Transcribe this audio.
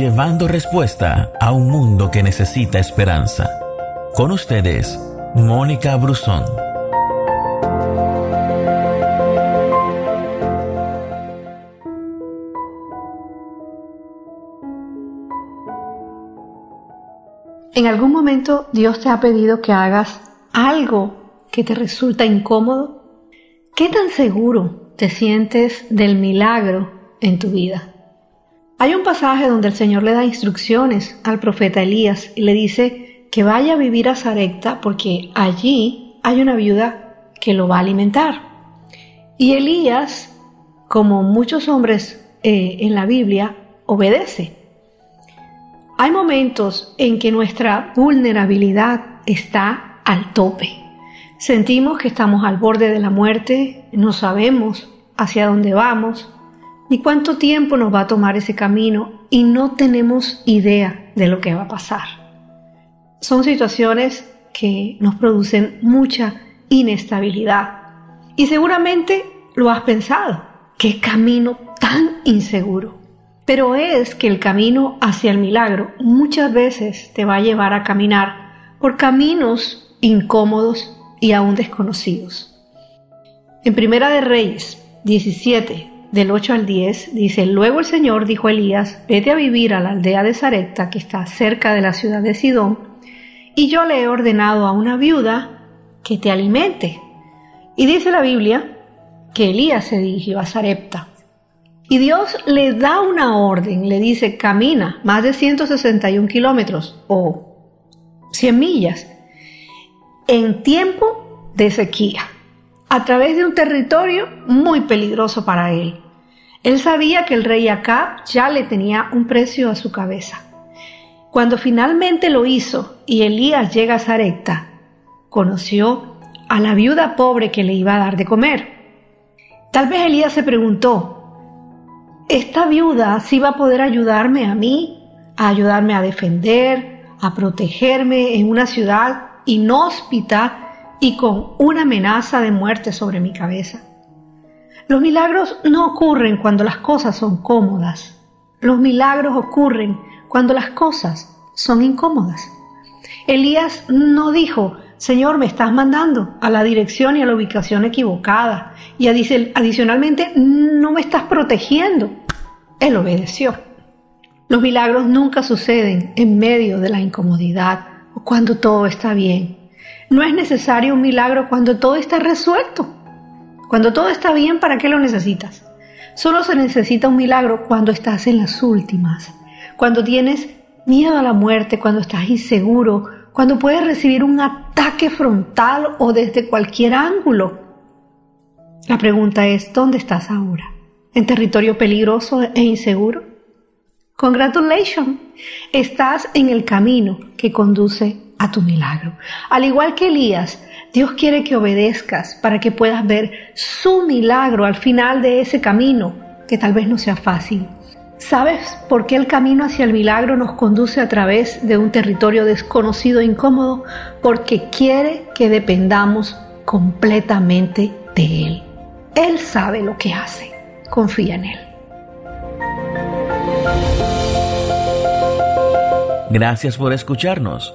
llevando respuesta a un mundo que necesita esperanza. Con ustedes, Mónica Brusón. ¿En algún momento Dios te ha pedido que hagas algo que te resulta incómodo? ¿Qué tan seguro te sientes del milagro en tu vida? Hay un pasaje donde el Señor le da instrucciones al profeta Elías y le dice que vaya a vivir a Sarepta porque allí hay una viuda que lo va a alimentar. Y Elías, como muchos hombres eh, en la Biblia, obedece. Hay momentos en que nuestra vulnerabilidad está al tope. Sentimos que estamos al borde de la muerte, no sabemos hacia dónde vamos, ni cuánto tiempo nos va a tomar ese camino y no tenemos idea de lo que va a pasar. Son situaciones que nos producen mucha inestabilidad. Y seguramente lo has pensado, qué camino tan inseguro. Pero es que el camino hacia el milagro muchas veces te va a llevar a caminar por caminos incómodos y aún desconocidos. En Primera de Reyes 17, del 8 al 10, dice, Luego el Señor dijo a Elías, vete a vivir a la aldea de Sarepta, que está cerca de la ciudad de Sidón, y yo le he ordenado a una viuda que te alimente. Y dice la Biblia que Elías se dirigió a Sarepta. Y Dios le da una orden, le dice, camina más de 161 kilómetros o 100 millas en tiempo de sequía, a través de un territorio muy peligroso para él. Él sabía que el rey Acab ya le tenía un precio a su cabeza. Cuando finalmente lo hizo y Elías llega a Sarepta, conoció a la viuda pobre que le iba a dar de comer. Tal vez Elías se preguntó, esta viuda sí va a poder ayudarme a mí, a ayudarme a defender, a protegerme en una ciudad inhóspita y con una amenaza de muerte sobre mi cabeza. Los milagros no ocurren cuando las cosas son cómodas. Los milagros ocurren cuando las cosas son incómodas. Elías no dijo, Señor, me estás mandando a la dirección y a la ubicación equivocada. Y adicionalmente, no me estás protegiendo. Él obedeció. Los milagros nunca suceden en medio de la incomodidad o cuando todo está bien. No es necesario un milagro cuando todo está resuelto. Cuando todo está bien, ¿para qué lo necesitas? Solo se necesita un milagro cuando estás en las últimas, cuando tienes miedo a la muerte, cuando estás inseguro, cuando puedes recibir un ataque frontal o desde cualquier ángulo. La pregunta es, ¿dónde estás ahora? ¿En territorio peligroso e inseguro? Congratulations, estás en el camino que conduce a tu milagro. Al igual que Elías, Dios quiere que obedezcas para que puedas ver su milagro al final de ese camino, que tal vez no sea fácil. ¿Sabes por qué el camino hacia el milagro nos conduce a través de un territorio desconocido e incómodo? Porque quiere que dependamos completamente de Él. Él sabe lo que hace. Confía en Él. Gracias por escucharnos.